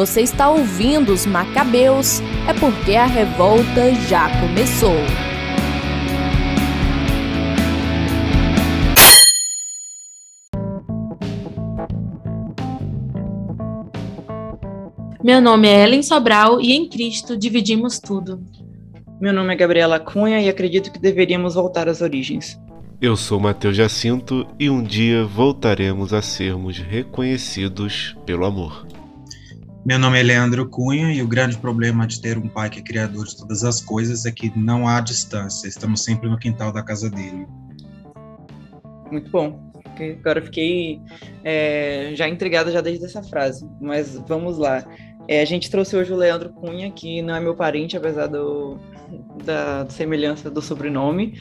Você está ouvindo os Macabeus, é porque a revolta já começou. Meu nome é Ellen Sobral e em Cristo dividimos tudo. Meu nome é Gabriela Cunha e acredito que deveríamos voltar às origens. Eu sou Matheus Jacinto e um dia voltaremos a sermos reconhecidos pelo amor. Meu nome é Leandro Cunha e o grande problema de ter um pai que é criador de todas as coisas é que não há distância, estamos sempre no quintal da casa dele. Muito bom. Agora fiquei é, já intrigada já desde essa frase, mas vamos lá. É, a gente trouxe hoje o Leandro Cunha, que não é meu parente, apesar do, da semelhança do sobrenome.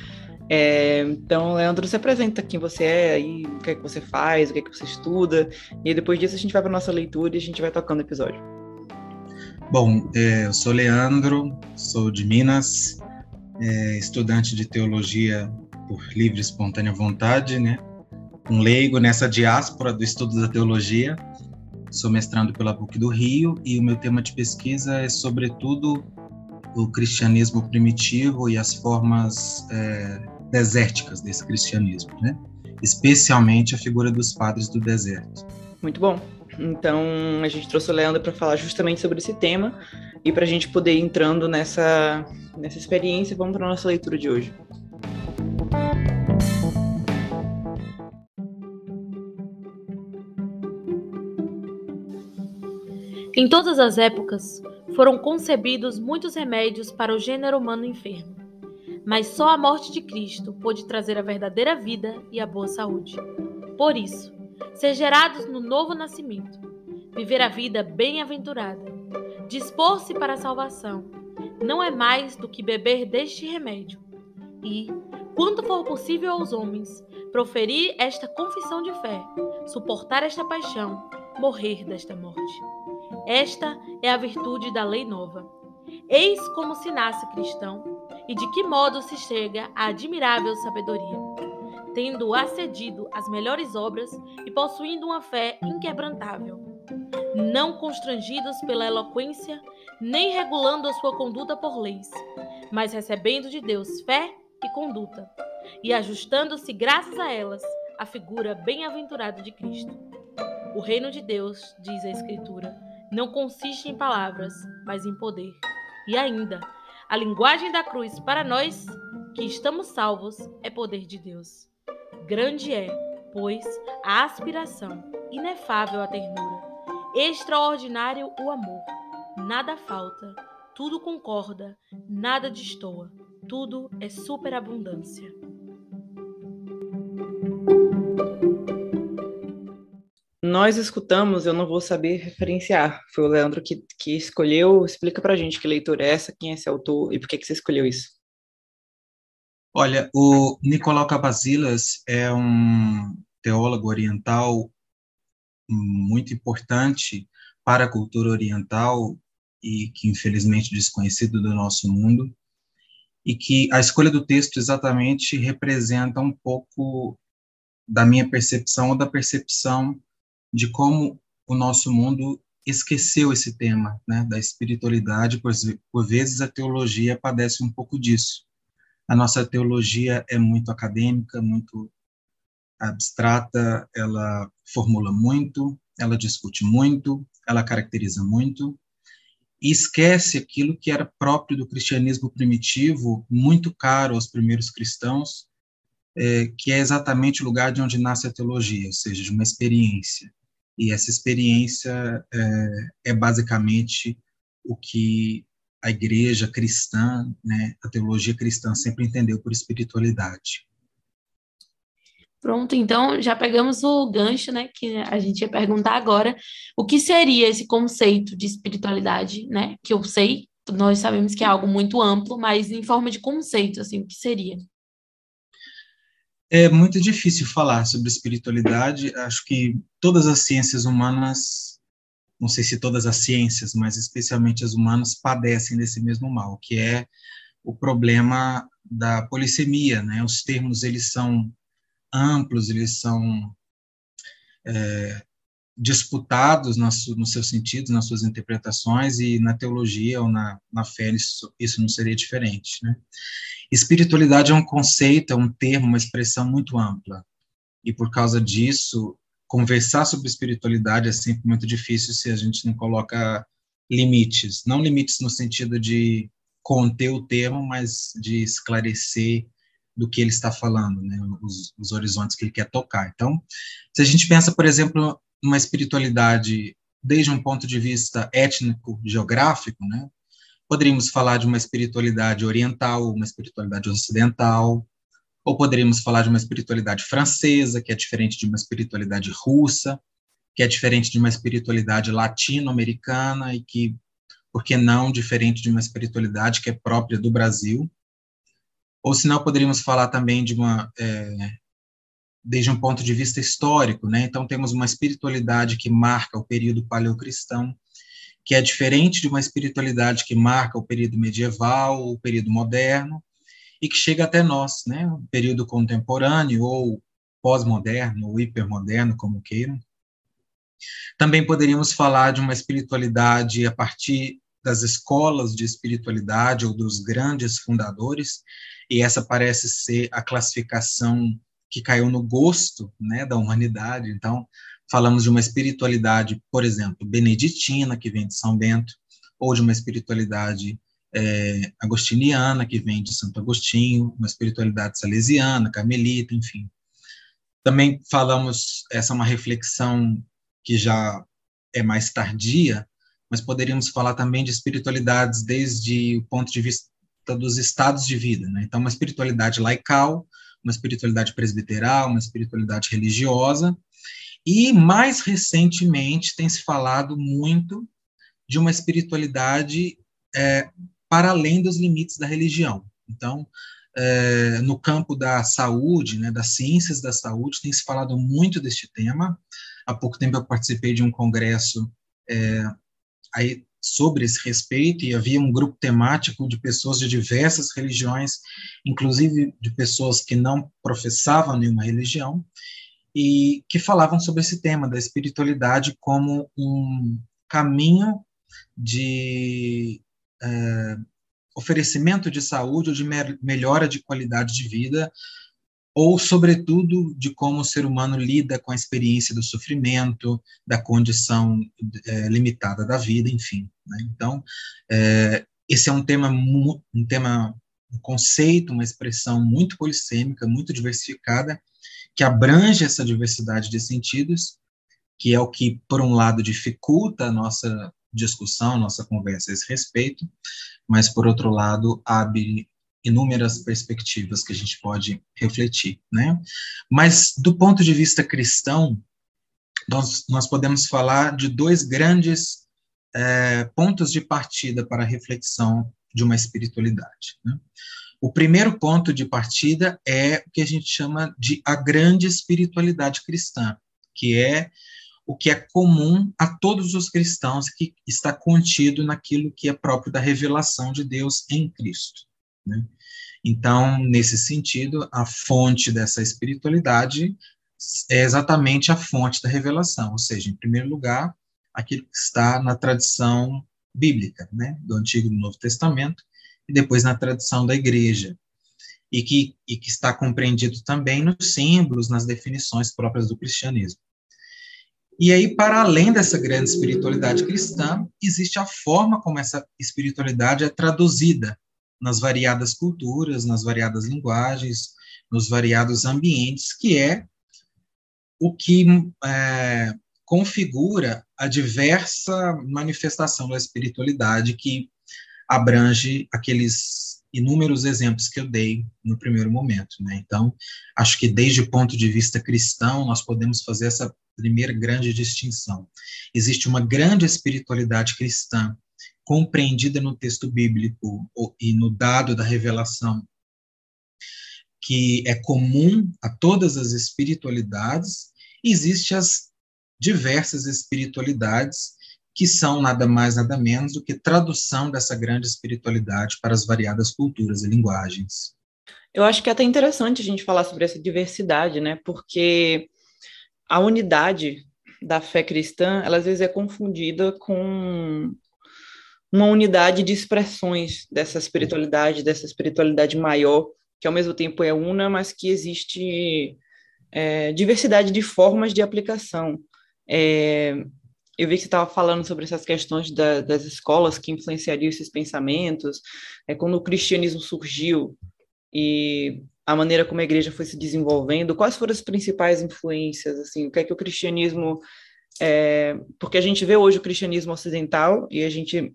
É, então, Leandro, se apresenta quem você é, aí, o que é que você faz, o que é que você estuda, e depois disso a gente vai para nossa leitura e a gente vai tocando o episódio. Bom, é, eu sou Leandro, sou de Minas, é, estudante de teologia por livre e espontânea vontade, né? Um leigo nessa diáspora do estudo da teologia. Sou mestrando pela PUC do Rio e o meu tema de pesquisa é, sobretudo, o cristianismo primitivo e as formas é, desérticas desse cristianismo, né? especialmente a figura dos padres do deserto. Muito bom. Então, a gente trouxe o Leandro para falar justamente sobre esse tema e para a gente poder ir entrando nessa, nessa experiência, vamos para a nossa leitura de hoje. Em todas as épocas, foram concebidos muitos remédios para o gênero humano enfermo, mas só a morte de Cristo pôde trazer a verdadeira vida e a boa saúde. Por isso, ser gerados no novo nascimento, viver a vida bem-aventurada, dispor-se para a salvação, não é mais do que beber deste remédio e, quanto for possível aos homens, proferir esta confissão de fé, suportar esta paixão, morrer desta morte. Esta é a virtude da lei nova. Eis como se nasce cristão e de que modo se chega à admirável sabedoria, tendo acedido as melhores obras e possuindo uma fé inquebrantável, não constrangidos pela eloquência, nem regulando a sua conduta por leis, mas recebendo de Deus fé e conduta, e ajustando-se graças a elas à figura bem-aventurada de Cristo. O reino de Deus, diz a Escritura, não consiste em palavras, mas em poder. E ainda, a linguagem da cruz para nós que estamos salvos é poder de Deus. Grande é, pois, a aspiração, inefável a ternura, extraordinário o amor. Nada falta, tudo concorda, nada destoa, tudo é superabundância. Nós escutamos, eu não vou saber referenciar. Foi o Leandro que, que escolheu. Explica pra gente que leitura é essa, quem é esse autor e por que, que você escolheu isso. Olha, o Nicolau Cabasilas é um teólogo oriental muito importante para a cultura oriental e que infelizmente desconhecido do nosso mundo e que a escolha do texto exatamente representa um pouco da minha percepção ou da percepção de como o nosso mundo esqueceu esse tema, né, da espiritualidade, por, por vezes a teologia padece um pouco disso. A nossa teologia é muito acadêmica, muito abstrata, ela formula muito, ela discute muito, ela caracteriza muito, e esquece aquilo que era próprio do cristianismo primitivo, muito caro aos primeiros cristãos, é, que é exatamente o lugar de onde nasce a teologia, ou seja, de uma experiência. E essa experiência é, é basicamente o que a igreja cristã, né, a teologia cristã sempre entendeu por espiritualidade. Pronto, então já pegamos o gancho, né, que a gente ia perguntar agora, o que seria esse conceito de espiritualidade, né, que eu sei, nós sabemos que é algo muito amplo, mas em forma de conceito, assim, o que seria? É muito difícil falar sobre espiritualidade. Acho que todas as ciências humanas, não sei se todas as ciências, mas especialmente as humanas, padecem desse mesmo mal, que é o problema da polissemia. Né? Os termos eles são amplos, eles são é, disputados nos seus sentidos, nas suas interpretações, e na teologia ou na, na fé isso, isso não seria diferente. Né? Espiritualidade é um conceito, é um termo, uma expressão muito ampla, e por causa disso, conversar sobre espiritualidade é sempre muito difícil se a gente não coloca limites, não limites no sentido de conter o termo, mas de esclarecer do que ele está falando, né, os, os horizontes que ele quer tocar. Então, se a gente pensa, por exemplo, numa espiritualidade desde um ponto de vista étnico-geográfico, né, poderíamos falar de uma espiritualidade oriental, uma espiritualidade ocidental, ou poderíamos falar de uma espiritualidade francesa, que é diferente de uma espiritualidade russa, que é diferente de uma espiritualidade latino-americana e que, por que não, diferente de uma espiritualidade que é própria do Brasil. Ou se não, poderíamos falar também de uma, é, desde um ponto de vista histórico, né? Então, temos uma espiritualidade que marca o período paleocristão, que é diferente de uma espiritualidade que marca o período medieval, o período moderno, e que chega até nós, né? O período contemporâneo ou pós-moderno ou hipermoderno, como queiram. Também poderíamos falar de uma espiritualidade a partir das escolas de espiritualidade ou dos grandes fundadores, e essa parece ser a classificação que caiu no gosto né, da humanidade. Então, falamos de uma espiritualidade, por exemplo, beneditina, que vem de São Bento, ou de uma espiritualidade é, agostiniana, que vem de Santo Agostinho, uma espiritualidade salesiana, carmelita, enfim. Também falamos, essa é uma reflexão que já é mais tardia, mas poderíamos falar também de espiritualidades desde o ponto de vista dos estados de vida. Né? Então, uma espiritualidade laical, uma espiritualidade presbiteral, uma espiritualidade religiosa, e mais recentemente tem se falado muito de uma espiritualidade é, para além dos limites da religião. Então, é, no campo da saúde, né, das ciências da saúde, tem se falado muito deste tema. Há pouco tempo eu participei de um congresso é, aí, sobre esse respeito e havia um grupo temático de pessoas de diversas religiões, inclusive de pessoas que não professavam nenhuma religião, e que falavam sobre esse tema da espiritualidade como um caminho de é, oferecimento de saúde ou de melhora de qualidade de vida, ou, sobretudo, de como o ser humano lida com a experiência do sofrimento, da condição é, limitada da vida, enfim. Né? Então, é, esse é um tema, um tema, um conceito, uma expressão muito polissêmica, muito diversificada, que abrange essa diversidade de sentidos, que é o que, por um lado, dificulta a nossa discussão, nossa conversa a esse respeito, mas, por outro lado, abre inúmeras perspectivas que a gente pode refletir, né? Mas, do ponto de vista cristão, nós, nós podemos falar de dois grandes é, pontos de partida para a reflexão de uma espiritualidade. Né? O primeiro ponto de partida é o que a gente chama de a grande espiritualidade cristã, que é o que é comum a todos os cristãos, que está contido naquilo que é próprio da revelação de Deus em Cristo. Né? Então, nesse sentido, a fonte dessa espiritualidade é exatamente a fonte da revelação, ou seja, em primeiro lugar, aquilo que está na tradição bíblica, né, do Antigo e do Novo Testamento, e depois na tradição da igreja, e que, e que está compreendido também nos símbolos, nas definições próprias do cristianismo. E aí, para além dessa grande espiritualidade cristã, existe a forma como essa espiritualidade é traduzida nas variadas culturas, nas variadas linguagens, nos variados ambientes, que é o que é, configura a diversa manifestação da espiritualidade que abrange aqueles inúmeros exemplos que eu dei no primeiro momento. Né? Então, acho que desde o ponto de vista cristão, nós podemos fazer essa primeira grande distinção. Existe uma grande espiritualidade cristã compreendida no texto bíblico e no dado da revelação, que é comum a todas as espiritualidades, e existe as diversas espiritualidades que são nada mais nada menos do que tradução dessa grande espiritualidade para as variadas culturas e linguagens. Eu acho que é até interessante a gente falar sobre essa diversidade, né? Porque a unidade da fé cristã, ela às vezes é confundida com uma unidade de expressões dessa espiritualidade, dessa espiritualidade maior, que ao mesmo tempo é una, mas que existe é, diversidade de formas de aplicação. É, eu vi que você estava falando sobre essas questões da, das escolas que influenciariam esses pensamentos, é, quando o cristianismo surgiu e a maneira como a igreja foi se desenvolvendo, quais foram as principais influências, assim, o que é que o cristianismo, é, porque a gente vê hoje o cristianismo ocidental e a gente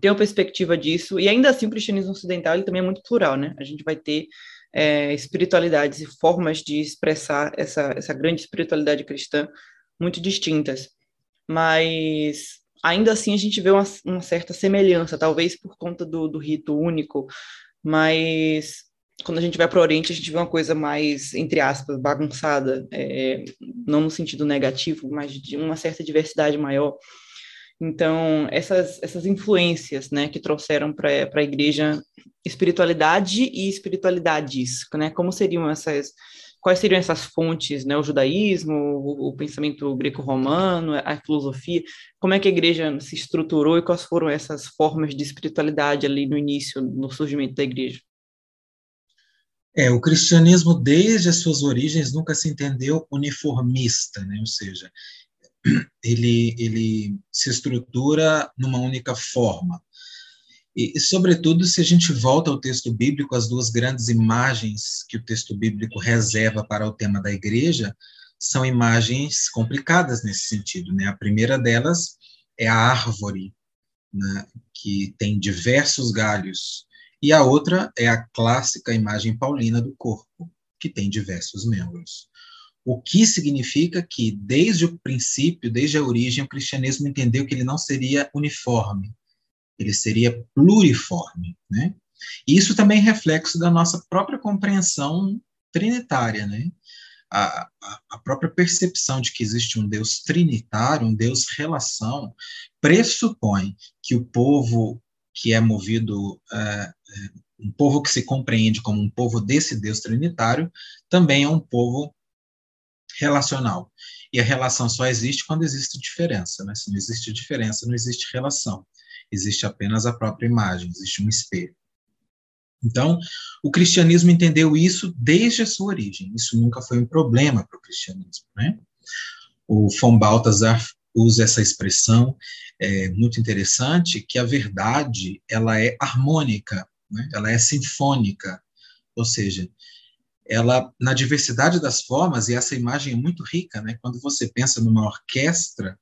tem uma perspectiva disso, e ainda assim o cristianismo ocidental ele também é muito plural, né? A gente vai ter é, espiritualidades e formas de expressar essa, essa grande espiritualidade cristã muito distintas, mas ainda assim a gente vê uma, uma certa semelhança, talvez por conta do, do rito único, mas quando a gente vai para o Oriente, a gente vê uma coisa mais, entre aspas, bagunçada, é, não no sentido negativo, mas de uma certa diversidade maior. Então, essas, essas influências né, que trouxeram para a igreja espiritualidade e espiritualidades, né? Como seriam essas, quais seriam essas fontes, né? O judaísmo, o, o pensamento greco-romano, a filosofia, como é que a igreja se estruturou e quais foram essas formas de espiritualidade ali no início, no surgimento da igreja? É, o cristianismo, desde as suas origens, nunca se entendeu uniformista, né? ou seja, ele, ele se estrutura numa única forma. E, e, sobretudo, se a gente volta ao texto bíblico, as duas grandes imagens que o texto bíblico reserva para o tema da igreja são imagens complicadas nesse sentido. Né? A primeira delas é a árvore, né, que tem diversos galhos, e a outra é a clássica imagem paulina do corpo, que tem diversos membros. O que significa que, desde o princípio, desde a origem, o cristianismo entendeu que ele não seria uniforme, ele seria pluriforme. Né? E isso também é reflexo da nossa própria compreensão trinitária. Né? A, a, a, própria percepção de que existe um Deus trinitário, um Deus relação, pressupõe que o povo que é movido, uh, um povo que se compreende como um povo desse Deus trinitário, também é um povo relacional. E a relação só existe quando existe diferença. Né? Se não existe diferença, não existe relação. Existe apenas a própria imagem, existe um espelho. Então, o cristianismo entendeu isso desde a sua origem. Isso nunca foi um problema para o cristianismo. Né? O von Balthasar usa essa expressão é, muito interessante, que a verdade ela é harmônica, né? ela é sinfônica, ou seja, ela na diversidade das formas e essa imagem é muito rica, né? Quando você pensa numa orquestra,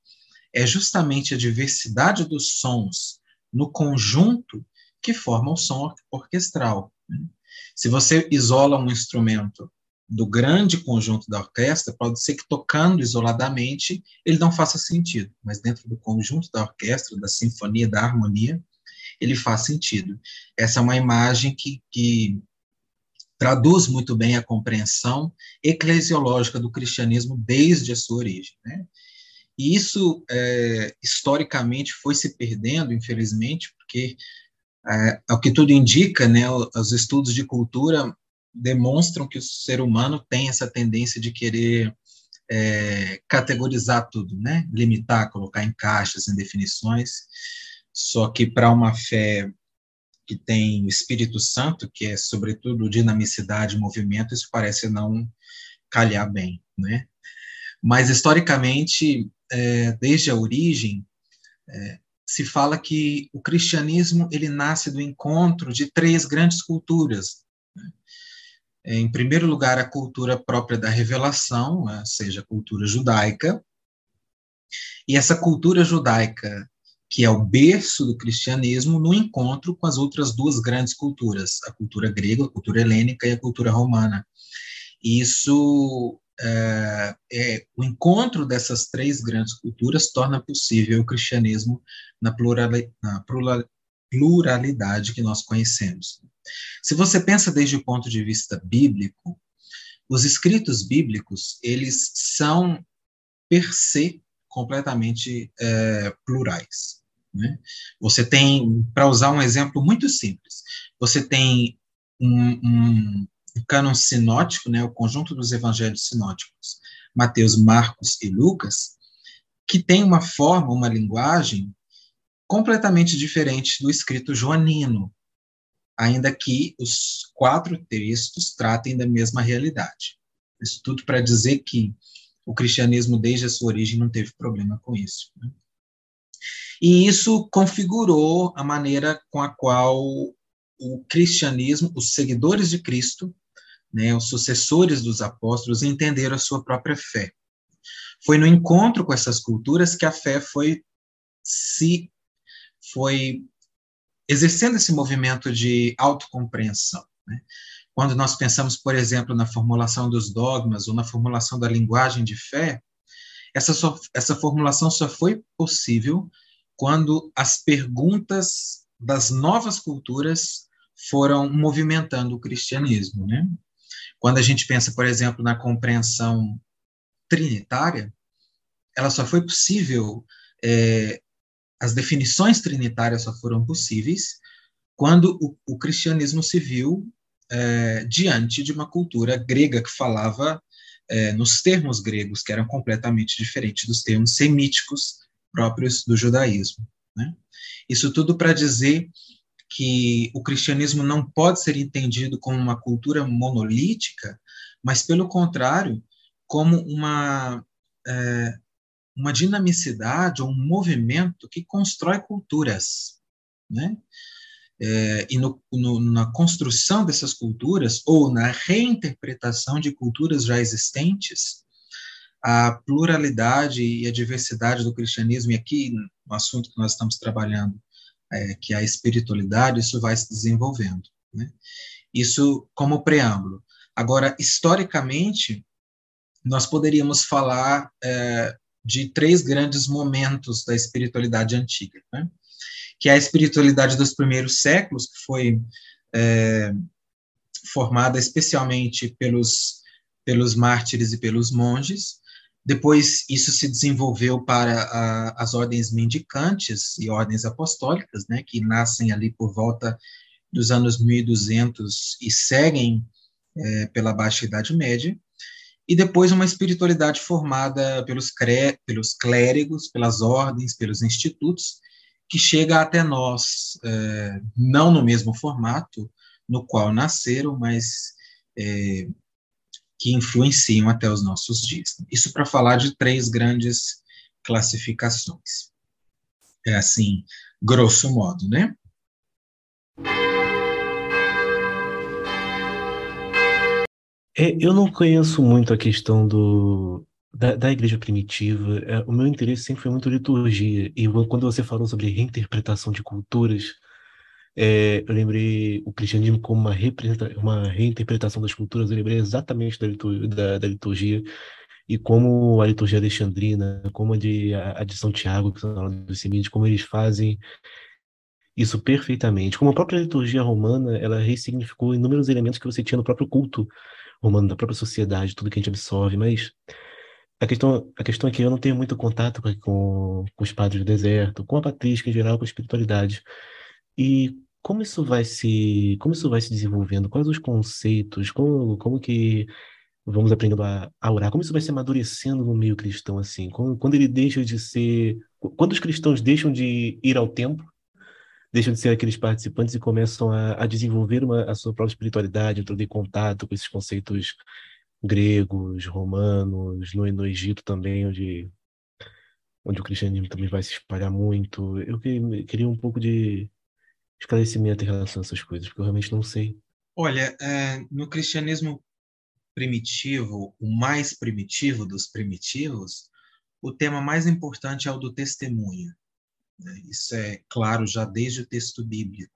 é justamente a diversidade dos sons no conjunto que forma o som orquestral. Né? Se você isola um instrumento do grande conjunto da orquestra, pode ser que tocando isoladamente ele não faça sentido, mas dentro do conjunto da orquestra, da sinfonia, da harmonia, ele faz sentido. Essa é uma imagem que, que traduz muito bem a compreensão eclesiológica do cristianismo desde a sua origem. Né? E isso, é, historicamente, foi se perdendo, infelizmente, porque, é, ao que tudo indica, né, os estudos de cultura demonstram que o ser humano tem essa tendência de querer é, categorizar tudo, né? limitar, colocar em caixas, em definições, só que para uma fé que tem o Espírito Santo, que é sobretudo dinamicidade, movimento, isso parece não calhar bem, né? Mas historicamente, é, desde a origem, é, se fala que o cristianismo ele nasce do encontro de três grandes culturas, em primeiro lugar, a cultura própria da revelação, ou seja, a cultura judaica. E essa cultura judaica, que é o berço do cristianismo, no encontro com as outras duas grandes culturas, a cultura grega, a cultura helênica e a cultura romana. Isso é, é, o encontro dessas três grandes culturas torna possível o cristianismo na, na pluralidade que nós conhecemos. Se você pensa desde o ponto de vista bíblico, os escritos bíblicos, eles são, per se, completamente é, plurais. Né? Você tem, para usar um exemplo muito simples, você tem um, um, um sinótico, né, o conjunto dos evangelhos sinóticos, Mateus, Marcos e Lucas, que tem uma forma, uma linguagem completamente diferente do escrito joanino, ainda que os quatro textos tratem da mesma realidade. Isso tudo para dizer que o cristianismo, desde a sua origem, não teve problema com isso. Né? E isso configurou a maneira com a qual o cristianismo, os seguidores de Cristo, né, os sucessores dos apóstolos, entenderam a sua própria fé. Foi no encontro com essas culturas que a fé foi se foi exercendo esse movimento de autocompreensão. Né? Quando nós pensamos, por exemplo, na formulação dos dogmas ou na formulação da linguagem de fé, essa, só, essa formulação só foi possível quando as perguntas das novas culturas foram movimentando o cristianismo. Né? Quando a gente pensa, por exemplo, na compreensão trinitária, ela só foi possível é, as definições trinitárias só foram possíveis quando o, o cristianismo se viu é, diante de uma cultura grega que falava é, nos termos gregos, que eram completamente diferentes dos termos semíticos próprios do judaísmo. Né? Isso tudo para dizer que o cristianismo não pode ser entendido como uma cultura monolítica, mas, pelo contrário, como uma, é, uma dinamicidade ou um movimento que constrói culturas, né? É, e no, no, na construção dessas culturas ou na reinterpretação de culturas já existentes, a pluralidade e a diversidade do cristianismo, e aqui no assunto que nós estamos trabalhando, é, que é a espiritualidade, isso vai se desenvolvendo. Né? Isso como preâmbulo. Agora, historicamente, nós poderíamos falar é, de três grandes momentos da espiritualidade antiga, né? que é a espiritualidade dos primeiros séculos, que foi é, formada especialmente pelos, pelos mártires e pelos monges, depois isso se desenvolveu para a, as ordens mendicantes e ordens apostólicas, né, que nascem ali por volta dos anos 1200 e seguem é, pela Baixa Idade Média. E depois uma espiritualidade formada pelos, pelos clérigos, pelas ordens, pelos institutos, que chega até nós, é, não no mesmo formato no qual nasceram, mas é, que influenciam até os nossos dias. Isso para falar de três grandes classificações. É assim, grosso modo, né? É, eu não conheço muito a questão do, da, da igreja primitiva. É, o meu interesse sempre foi muito liturgia. E quando você falou sobre reinterpretação de culturas, é, eu lembrei o cristianismo como uma, uma reinterpretação das culturas. Eu lembrei exatamente da, liturgia, da, da liturgia e como a liturgia alexandrina, como a de, a, de São Tiago, que são dos semíticos, como eles fazem isso perfeitamente. Como a própria liturgia romana, ela ressignificou inúmeros elementos que você tinha no próprio culto romano, da própria sociedade, tudo que a gente absorve, mas a questão, a questão é que eu não tenho muito contato com, com, com os padres do deserto, com a patrística em geral, com a espiritualidade. E como isso vai se, como isso vai se desenvolvendo? Quais os conceitos? Como, como que vamos aprendendo a, a orar? Como isso vai se amadurecendo no meio cristão, assim? Quando, quando ele deixa de ser... Quando os cristãos deixam de ir ao templo deixam de ser aqueles participantes e começam a, a desenvolver uma, a sua própria espiritualidade, entrando em contato com esses conceitos gregos, romanos, no, no Egito também, onde, onde o cristianismo também vai se espalhar muito. Eu queria, queria um pouco de esclarecimento em relação a essas coisas, porque eu realmente não sei. Olha, é, no cristianismo primitivo, o mais primitivo dos primitivos, o tema mais importante é o do testemunho. Né? Isso é claro já desde o texto bíblico.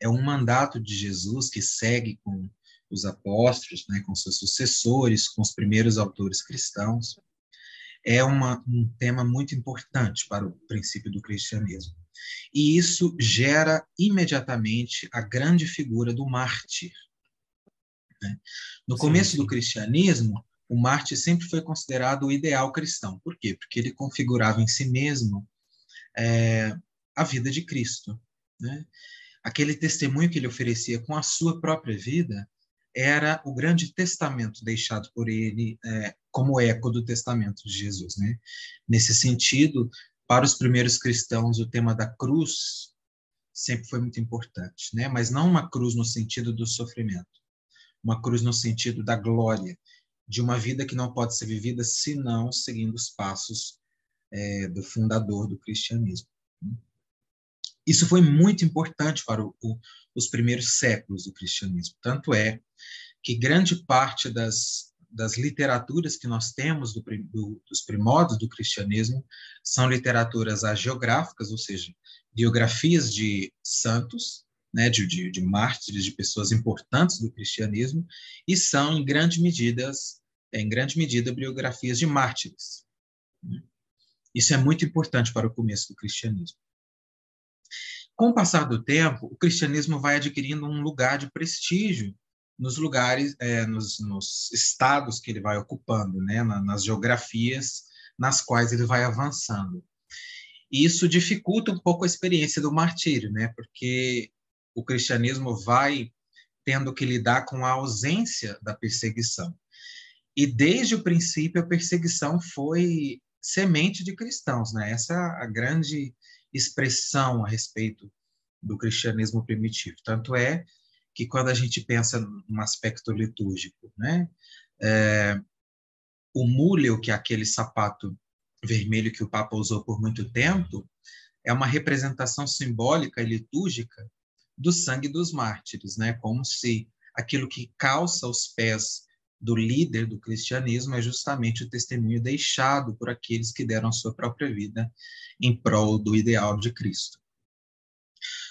É um mandato de Jesus que segue com os apóstolos, né, com seus sucessores, com os primeiros autores cristãos. É uma, um tema muito importante para o princípio do cristianismo. E isso gera imediatamente a grande figura do mártir. Né? No sim, começo sim. do cristianismo, o mártir sempre foi considerado o ideal cristão. Por quê? Porque ele configurava em si mesmo é, a vida de Cristo. Né? Aquele testemunho que ele oferecia com a sua própria vida era o grande testamento deixado por ele é, como eco do testamento de Jesus, né? Nesse sentido, para os primeiros cristãos, o tema da cruz sempre foi muito importante, né? Mas não uma cruz no sentido do sofrimento, uma cruz no sentido da glória, de uma vida que não pode ser vivida senão seguindo os passos é, do fundador do cristianismo. Isso foi muito importante para o, o, os primeiros séculos do cristianismo. Tanto é que grande parte das, das literaturas que nós temos do, do, dos primórdios do cristianismo são literaturas agiográficas, ou seja, biografias de santos, né, de, de, de, mártires, de pessoas importantes do cristianismo, e são em grande medida, em grande medida, biografias de mártires. Isso é muito importante para o começo do cristianismo. Com o passar do tempo, o cristianismo vai adquirindo um lugar de prestígio nos lugares, é, nos, nos, estados que ele vai ocupando, né, nas geografias nas quais ele vai avançando. E isso dificulta um pouco a experiência do martírio, né, porque o cristianismo vai tendo que lidar com a ausência da perseguição. E desde o princípio a perseguição foi semente de cristãos, né? Essa é a grande expressão a respeito do cristianismo primitivo. Tanto é que quando a gente pensa num aspecto litúrgico, né, é, o múleo, que é aquele sapato vermelho que o Papa usou por muito tempo, é uma representação simbólica e litúrgica do sangue dos mártires, né? Como se aquilo que calça os pés do líder do cristianismo é justamente o testemunho deixado por aqueles que deram sua própria vida em prol do ideal de Cristo.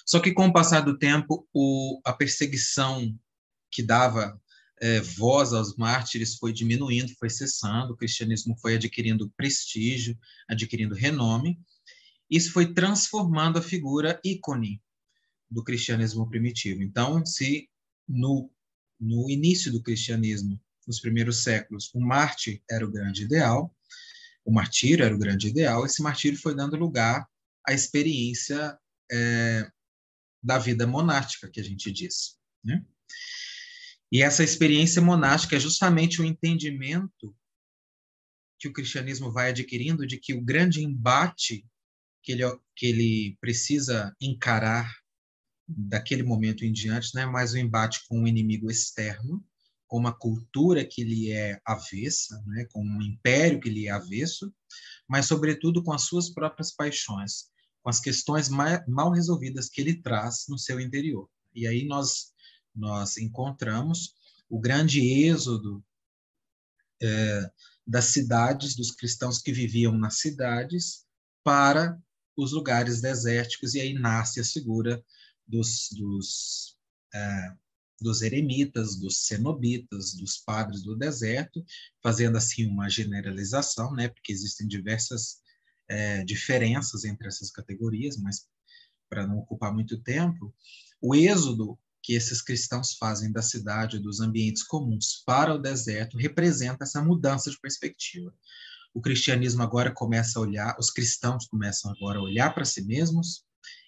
Só que com o passar do tempo, o, a perseguição que dava é, voz aos mártires foi diminuindo, foi cessando, o cristianismo foi adquirindo prestígio, adquirindo renome. Isso foi transformando a figura ícone do cristianismo primitivo. Então, se no, no início do cristianismo nos primeiros séculos, o Marte era o grande ideal, o martírio era o grande ideal, esse martírio foi dando lugar à experiência é, da vida monástica, que a gente diz. Né? E essa experiência monástica é justamente o entendimento que o cristianismo vai adquirindo de que o grande embate que ele, que ele precisa encarar daquele momento em diante não é mais o embate com o inimigo externo, com uma cultura que lhe é avessa, né, com um império que lhe é avesso, mas, sobretudo, com as suas próprias paixões, com as questões mal resolvidas que ele traz no seu interior. E aí nós, nós encontramos o grande êxodo é, das cidades, dos cristãos que viviam nas cidades, para os lugares desérticos, e aí nasce a figura dos, dos é, dos eremitas, dos cenobitas, dos padres do deserto, fazendo assim uma generalização, né, porque existem diversas é, diferenças entre essas categorias, mas para não ocupar muito tempo, o êxodo que esses cristãos fazem da cidade, dos ambientes comuns para o deserto, representa essa mudança de perspectiva. O cristianismo agora começa a olhar, os cristãos começam agora a olhar para si mesmos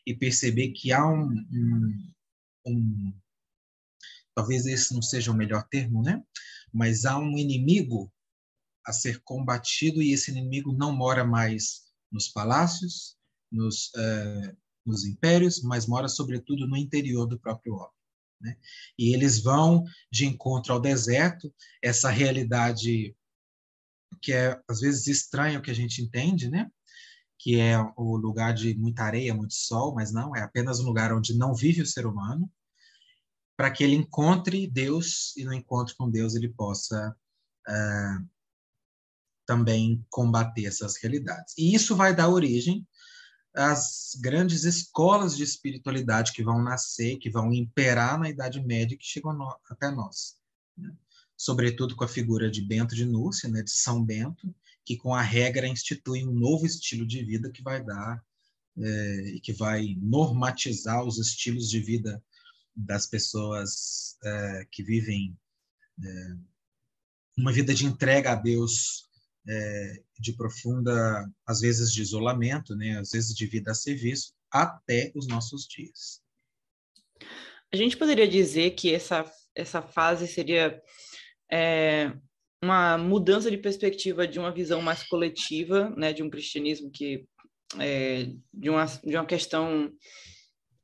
e perceber que há um, um, um talvez esse não seja o melhor termo, né? Mas há um inimigo a ser combatido e esse inimigo não mora mais nos palácios, nos, uh, nos impérios, mas mora sobretudo no interior do próprio homem. Né? E eles vão de encontro ao deserto, essa realidade que é às vezes estranha o que a gente entende, né? Que é o lugar de muita areia, muito sol, mas não, é apenas um lugar onde não vive o ser humano, para que ele encontre Deus e no encontro com Deus ele possa uh, também combater essas realidades. E isso vai dar origem às grandes escolas de espiritualidade que vão nascer, que vão imperar na Idade Média que chegam no, até nós. Né? Sobretudo com a figura de Bento de Núrcia, né, de São Bento, que com a regra institui um novo estilo de vida que vai dar é, e que vai normatizar os estilos de vida das pessoas é, que vivem é, uma vida de entrega a Deus, é, de profunda, às vezes de isolamento, né, às vezes de vida a serviço, até os nossos dias. A gente poderia dizer que essa, essa fase seria é, uma mudança de perspectiva de uma visão mais coletiva, né, de um cristianismo que é, de uma de uma questão,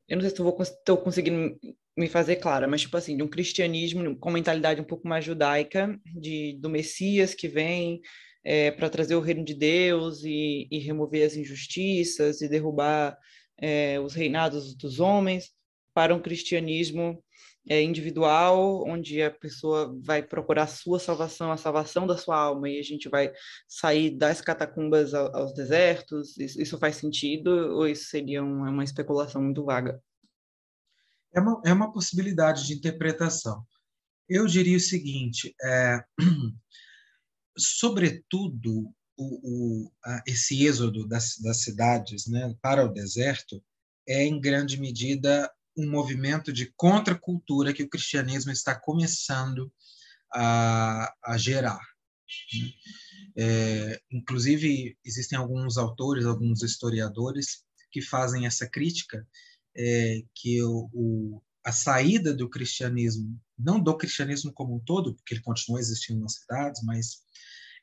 eu não sei se eu vou estou conseguindo me fazer clara, mas tipo assim, de um cristianismo com mentalidade um pouco mais judaica, de do Messias que vem é, para trazer o reino de Deus e, e, remover as injustiças e derrubar é, os reinados dos homens, para um cristianismo é, individual, onde a pessoa vai procurar sua salvação, a salvação da sua alma, e a gente vai sair das catacumbas aos desertos? Isso, isso faz sentido ou isso seria uma, uma especulação muito vaga? É uma, é uma possibilidade de interpretação. Eu diria o seguinte: é, sobretudo, o, o, a, esse êxodo das, das cidades né, para o deserto é, em grande medida, um movimento de contracultura que o cristianismo está começando a, a gerar. Né? É, inclusive, existem alguns autores, alguns historiadores que fazem essa crítica, é, que o, o, a saída do cristianismo, não do cristianismo como um todo, porque ele continua existindo nas cidades, mas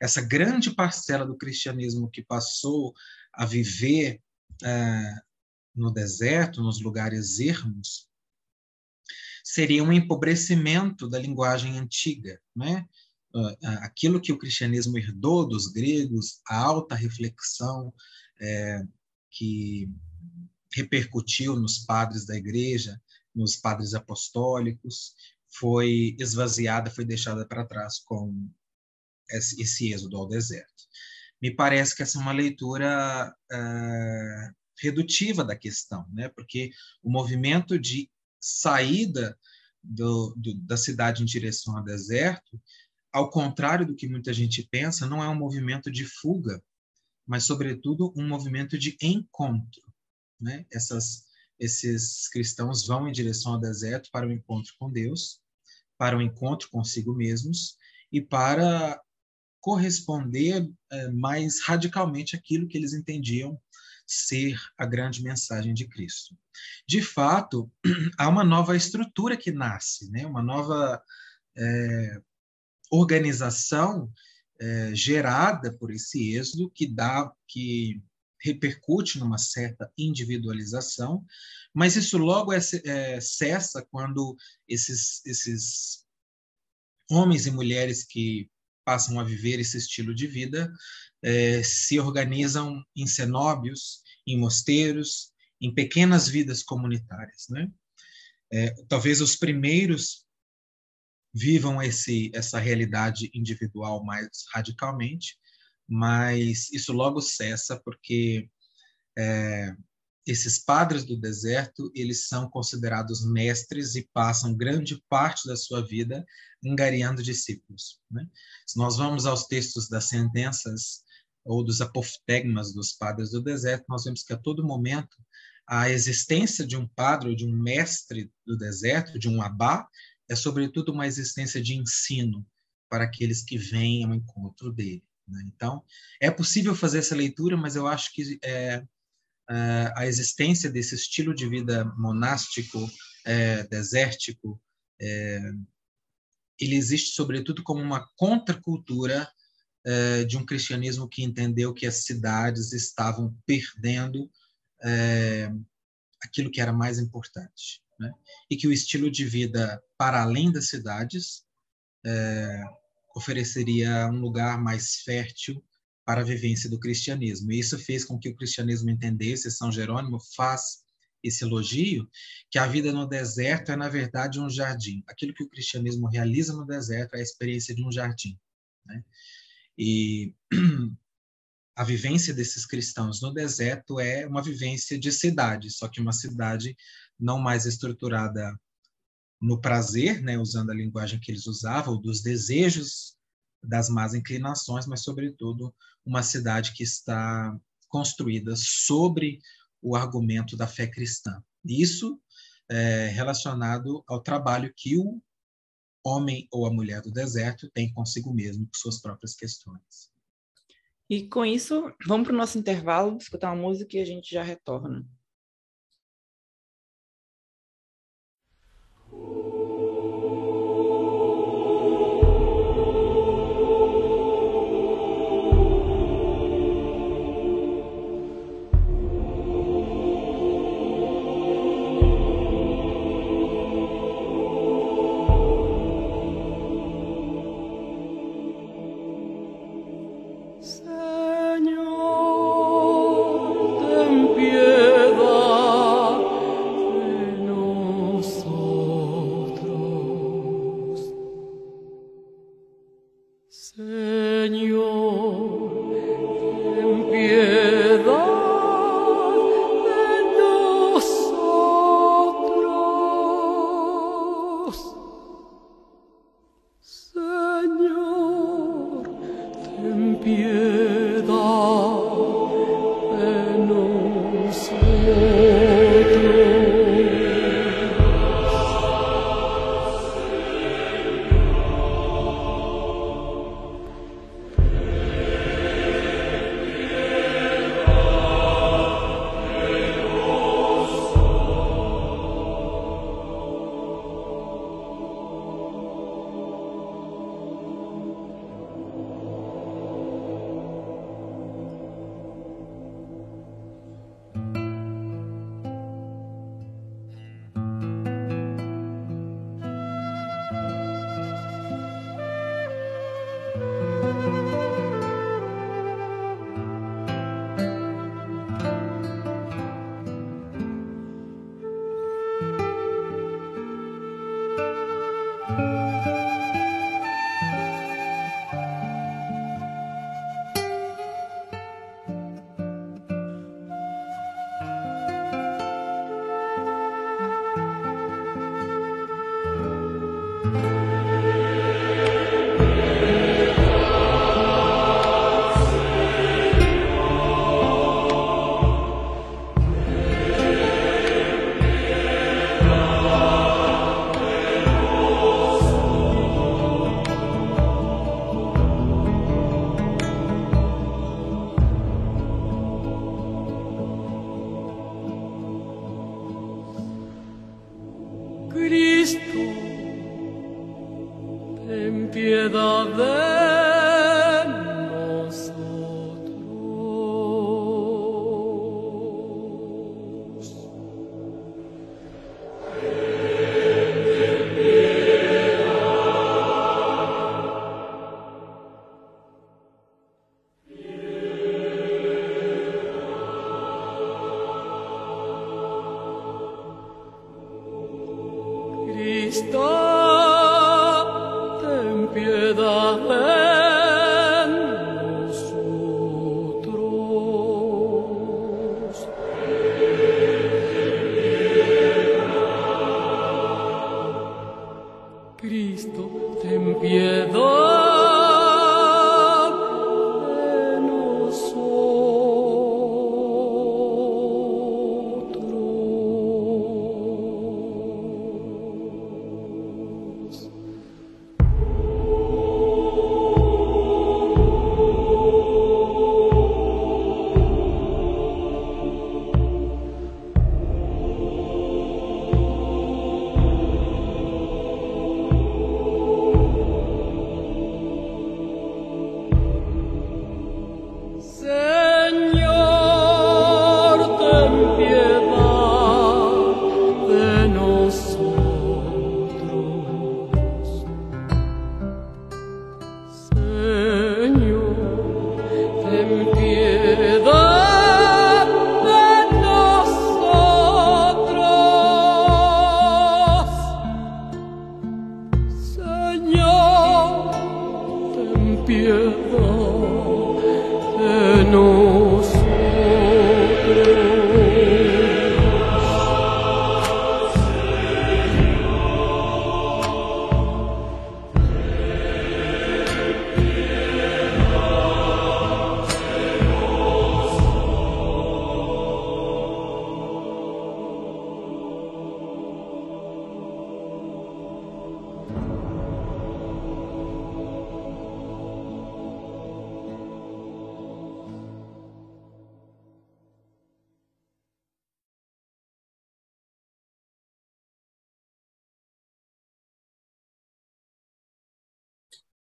essa grande parcela do cristianismo que passou a viver é, no deserto, nos lugares ermos, seria um empobrecimento da linguagem antiga, né? Aquilo que o cristianismo herdou dos gregos, a alta reflexão é, que repercutiu nos padres da igreja, nos padres apostólicos, foi esvaziada, foi deixada para trás com esse, êxodo ao deserto. Me parece que essa é uma leitura uh, redutiva da questão, né? porque o movimento de saída do, do, da cidade em direção ao deserto, ao contrário do que muita gente pensa, não é um movimento de fuga, mas, sobretudo, um movimento de encontro. Né? Essas, esses cristãos vão em direção ao deserto para o encontro com Deus, para o encontro consigo mesmos e para corresponder é, mais radicalmente àquilo que eles entendiam ser a grande mensagem de Cristo. De fato, há uma nova estrutura que nasce, né? uma nova é, organização é, gerada por esse êxodo que dá, que repercute numa certa individualização, mas isso logo é, é, cessa quando esses, esses homens e mulheres que passam a viver esse estilo de vida é, se organizam em cenóbios, em mosteiros, em pequenas vidas comunitárias, né? É, talvez os primeiros vivam esse essa realidade individual mais radicalmente, mas isso logo cessa porque é, esses padres do deserto eles são considerados mestres e passam grande parte da sua vida angariando discípulos. Né? Se nós vamos aos textos das sentenças ou dos apoftegmas dos padres do deserto, nós vemos que a todo momento a existência de um padre ou de um mestre do deserto, de um abá, é sobretudo uma existência de ensino para aqueles que vêm ao encontro dele. Né? Então, é possível fazer essa leitura, mas eu acho que é, é a existência desse estilo de vida monástico, é, desértico, é, ele existe sobretudo como uma contracultura é, de um cristianismo que entendeu que as cidades estavam perdendo é, aquilo que era mais importante, né? e que o estilo de vida para além das cidades é, ofereceria um lugar mais fértil para a vivência do cristianismo. E isso fez com que o cristianismo entendesse, São Jerônimo faz esse elogio, que a vida no deserto é, na verdade, um jardim. Aquilo que o cristianismo realiza no deserto é a experiência de um jardim. Né? E a vivência desses cristãos no deserto é uma vivência de cidade, só que uma cidade não mais estruturada no prazer, né, usando a linguagem que eles usavam, dos desejos, das más inclinações, mas, sobretudo, uma cidade que está construída sobre o argumento da fé cristã. Isso é relacionado ao trabalho que o homem ou a mulher do deserto tem consigo mesmo, com suas próprias questões. E com isso, vamos para o nosso intervalo, escutar uma música e a gente já retorna.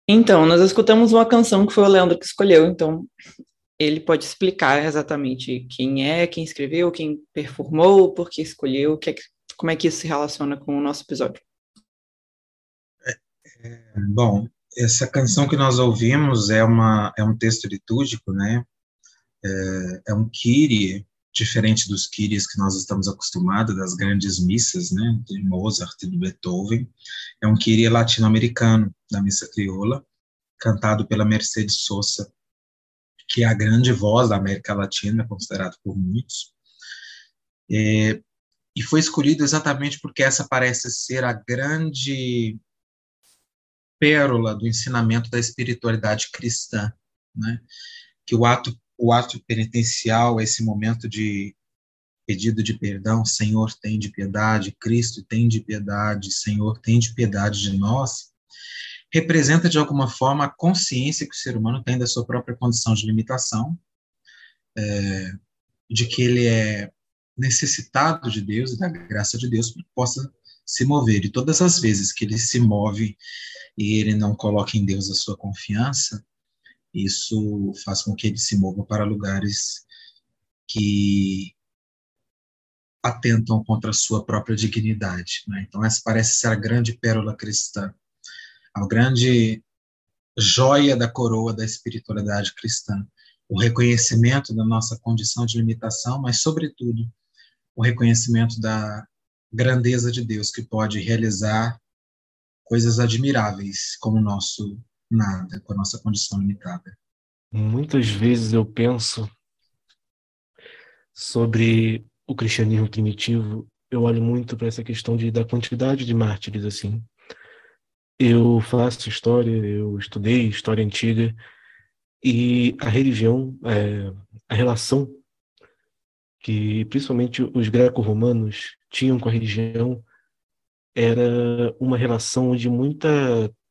Então, nós escutamos uma canção que foi o Leandro que escolheu, então ele pode explicar exatamente quem é, quem escreveu, quem performou, por que escolheu, que é, como é que isso se relaciona com o nosso episódio. É, é, bom, essa canção que nós ouvimos é, uma, é um texto litúrgico, né? É, é um Kyrie, diferente dos Kyries que nós estamos acostumados, das grandes missas, né, de Mozart e do Beethoven, é um Kyrie latino-americano, da missa crioula, cantado pela Mercedes Sosa, que é a grande voz da América Latina, considerado por muitos. É, e foi escolhido exatamente porque essa parece ser a grande pérola do ensinamento da espiritualidade cristã, né? que o ato o ato penitencial, esse momento de pedido de perdão, Senhor, tem de piedade, Cristo tem de piedade, Senhor, tem de piedade de nós, representa de alguma forma a consciência que o ser humano tem da sua própria condição de limitação, é, de que ele é necessitado de Deus e da graça de Deus para que possa se mover. E todas as vezes que ele se move e ele não coloca em Deus a sua confiança, isso faz com que ele se mova para lugares que atentam contra a sua própria dignidade. Né? Então, essa parece ser a grande pérola cristã, a grande joia da coroa da espiritualidade cristã. O reconhecimento da nossa condição de limitação, mas, sobretudo, o reconhecimento da grandeza de Deus, que pode realizar coisas admiráveis como o nosso nada com a nossa condição limitada. Muitas vezes eu penso sobre o cristianismo primitivo, eu olho muito para essa questão de, da quantidade de mártires, assim. Eu faço história, eu estudei história antiga, e a religião, é, a relação que principalmente os greco-romanos tinham com a religião era uma relação de muita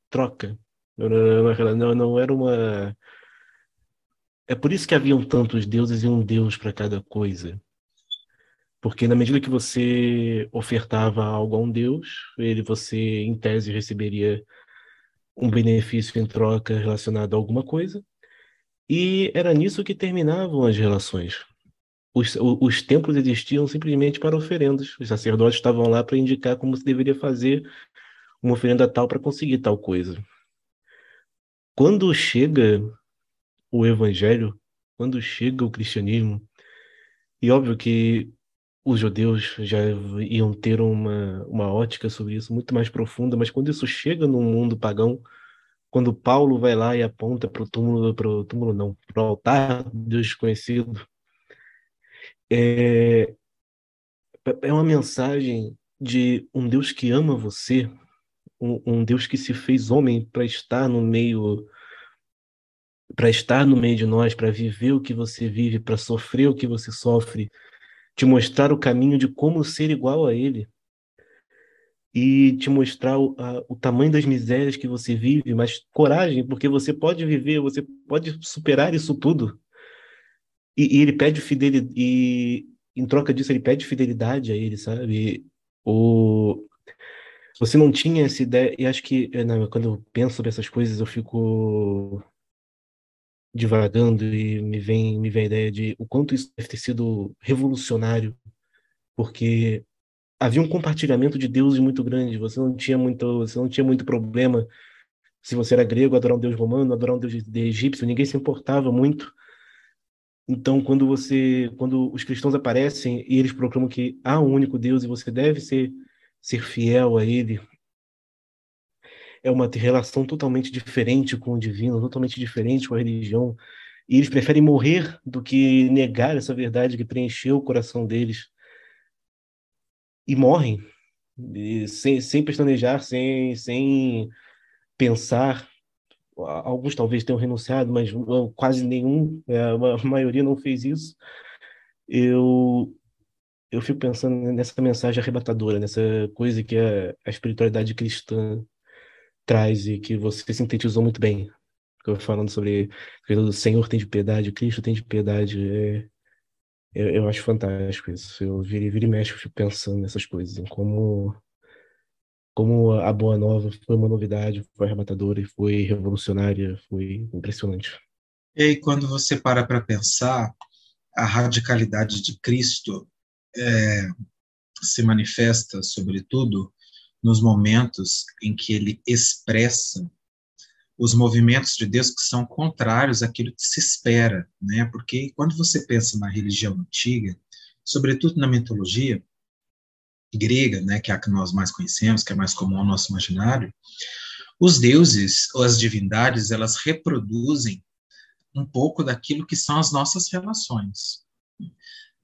troca, não, não, não era uma. É por isso que haviam tantos deuses e um deus para cada coisa. Porque na medida que você ofertava algo a um deus, ele você, em tese, receberia um benefício em troca relacionado a alguma coisa, e era nisso que terminavam as relações. Os, os templos existiam simplesmente para oferendas. Os sacerdotes estavam lá para indicar como se deveria fazer uma oferenda tal para conseguir tal coisa. Quando chega o evangelho, quando chega o cristianismo, e óbvio que os judeus já iam ter uma, uma ótica sobre isso muito mais profunda, mas quando isso chega no mundo pagão, quando Paulo vai lá e aponta para o túmulo, para o túmulo não, para o altar desconhecido, é, é uma mensagem de um Deus que ama você, um, um Deus que se fez homem para estar no meio para estar no meio de nós, para viver o que você vive, para sofrer o que você sofre, te mostrar o caminho de como ser igual a Ele e te mostrar o, a, o tamanho das misérias que você vive, mas coragem, porque você pode viver, você pode superar isso tudo. E, e ele pede fidelidade, e em troca disso ele pede fidelidade a ele, sabe? O, você não tinha essa ideia, e acho que não, quando eu penso sobre essas coisas eu fico divagando e me vem, me vem a ideia de o quanto isso deve ter sido revolucionário, porque havia um compartilhamento de deuses muito grande, você não tinha muito, você não tinha muito problema se você era grego, adorar um deus romano, adorar um deus egípcio, ninguém se importava muito. Então, quando você, quando os cristãos aparecem e eles proclamam que há um único Deus e você deve ser ser fiel a ele, é uma relação totalmente diferente com o divino, totalmente diferente com a religião. E eles preferem morrer do que negar essa verdade que preencheu o coração deles. E morrem, e sem, sem pestanejar, sem, sem pensar. Alguns talvez tenham renunciado, mas quase nenhum, é, a maioria não fez isso. Eu, eu fico pensando nessa mensagem arrebatadora, nessa coisa que é a espiritualidade cristã traz e que você sintetizou muito bem. Falando sobre o Senhor tem de piedade, Cristo tem de piedade. É, eu, eu, acho fantástico isso. Eu vira, vira e mexe, eu fico pensando nessas coisas, em como, como a Boa Nova foi uma novidade, foi arrebatadora e foi revolucionária, foi impressionante. E aí, quando você para para pensar, a radicalidade de Cristo é, se manifesta, sobretudo, nos momentos em que ele expressa os movimentos de Deus que são contrários àquilo que se espera, né? Porque quando você pensa na religião antiga, sobretudo na mitologia grega, né, que é a que nós mais conhecemos, que é mais comum ao nosso imaginário, os deuses ou as divindades, elas reproduzem um pouco daquilo que são as nossas relações.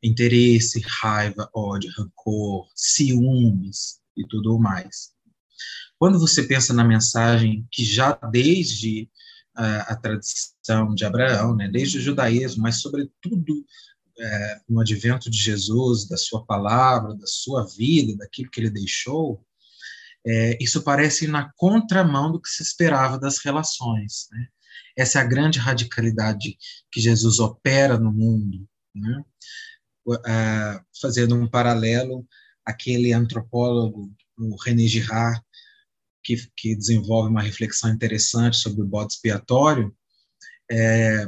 Interesse, raiva, ódio, rancor, ciúmes, e tudo mais. Quando você pensa na mensagem que já desde uh, a tradição de Abraão, né, desde o judaísmo, mas sobretudo uh, no advento de Jesus, da sua palavra, da sua vida, daquilo que ele deixou, é, isso parece na contramão do que se esperava das relações. Né? Essa é a grande radicalidade que Jesus opera no mundo. Né? Uh, fazendo um paralelo aquele antropólogo, o René Girard, que, que desenvolve uma reflexão interessante sobre o bode expiatório, é,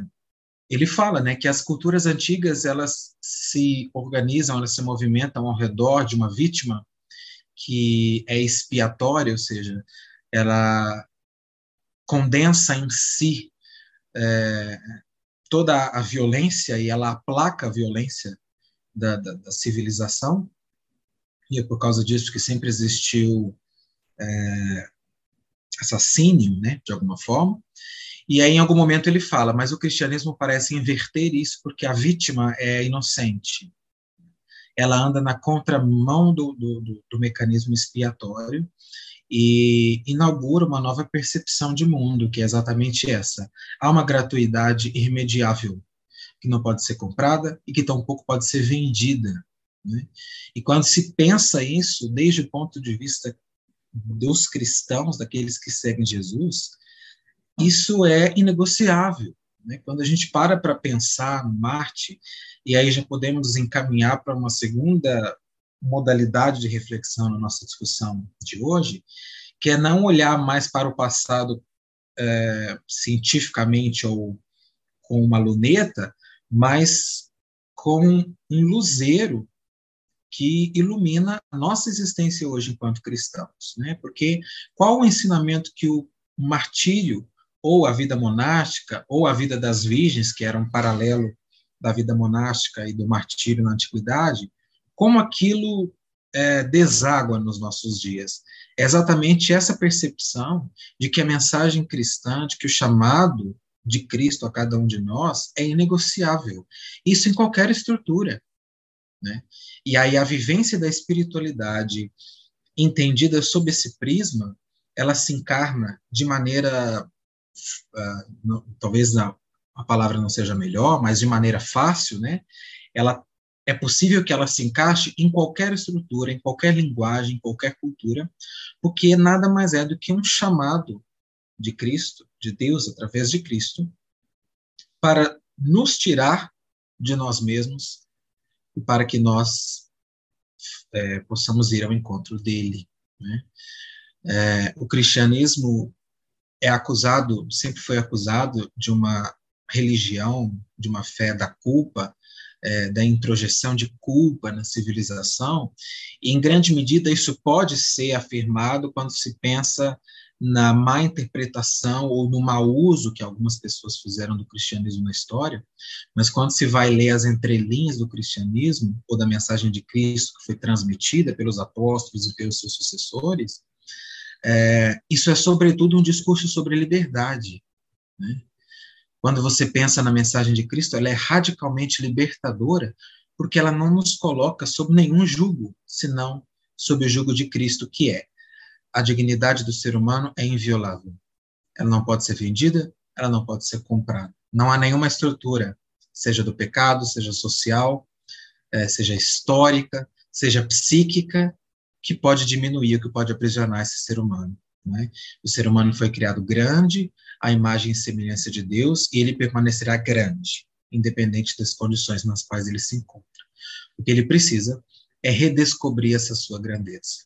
ele fala né, que as culturas antigas elas se organizam, elas se movimentam ao redor de uma vítima que é expiatória, ou seja, ela condensa em si é, toda a violência e ela aplaca a violência da, da, da civilização e é por causa disso que sempre existiu é, assassínio, né, de alguma forma. E aí, em algum momento, ele fala, mas o cristianismo parece inverter isso porque a vítima é inocente. Ela anda na contramão do, do, do mecanismo expiatório e inaugura uma nova percepção de mundo, que é exatamente essa. Há uma gratuidade irremediável, que não pode ser comprada e que tampouco pode ser vendida. Né? E quando se pensa isso, desde o ponto de vista dos cristãos, daqueles que seguem Jesus, isso é inegociável. Né? Quando a gente para para pensar Marte, e aí já podemos encaminhar para uma segunda modalidade de reflexão na nossa discussão de hoje, que é não olhar mais para o passado é, cientificamente ou com uma luneta, mas com um luzeiro que ilumina a nossa existência hoje enquanto cristãos, né? Porque qual o ensinamento que o martírio ou a vida monástica ou a vida das virgens, que era um paralelo da vida monástica e do martírio na antiguidade, como aquilo é, deságua nos nossos dias. É exatamente essa percepção de que a mensagem cristã, de que o chamado de Cristo a cada um de nós é inegociável. Isso em qualquer estrutura. Né? E aí a vivência da espiritualidade entendida sob esse prisma, ela se encarna de maneira, uh, não, talvez a, a palavra não seja melhor, mas de maneira fácil, né? Ela é possível que ela se encaixe em qualquer estrutura, em qualquer linguagem, em qualquer cultura, porque nada mais é do que um chamado de Cristo, de Deus através de Cristo, para nos tirar de nós mesmos e para que nós é, possamos ir ao encontro dele. Né? É, o cristianismo é acusado, sempre foi acusado de uma religião, de uma fé da culpa, é, da introjeção de culpa na civilização, e em grande medida isso pode ser afirmado quando se pensa na má interpretação ou no mau uso que algumas pessoas fizeram do cristianismo na história, mas quando se vai ler as entrelinhas do cristianismo ou da mensagem de Cristo que foi transmitida pelos apóstolos e pelos seus sucessores, é, isso é sobretudo um discurso sobre liberdade. Né? Quando você pensa na mensagem de Cristo, ela é radicalmente libertadora, porque ela não nos coloca sob nenhum jugo, senão sob o jugo de Cristo, que é a dignidade do ser humano é inviolável. Ela não pode ser vendida, ela não pode ser comprada. Não há nenhuma estrutura, seja do pecado, seja social, é, seja histórica, seja psíquica, que pode diminuir, que pode aprisionar esse ser humano. Né? O ser humano foi criado grande, a imagem e semelhança de Deus, e ele permanecerá grande, independente das condições nas quais ele se encontra. O que ele precisa é redescobrir essa sua grandeza.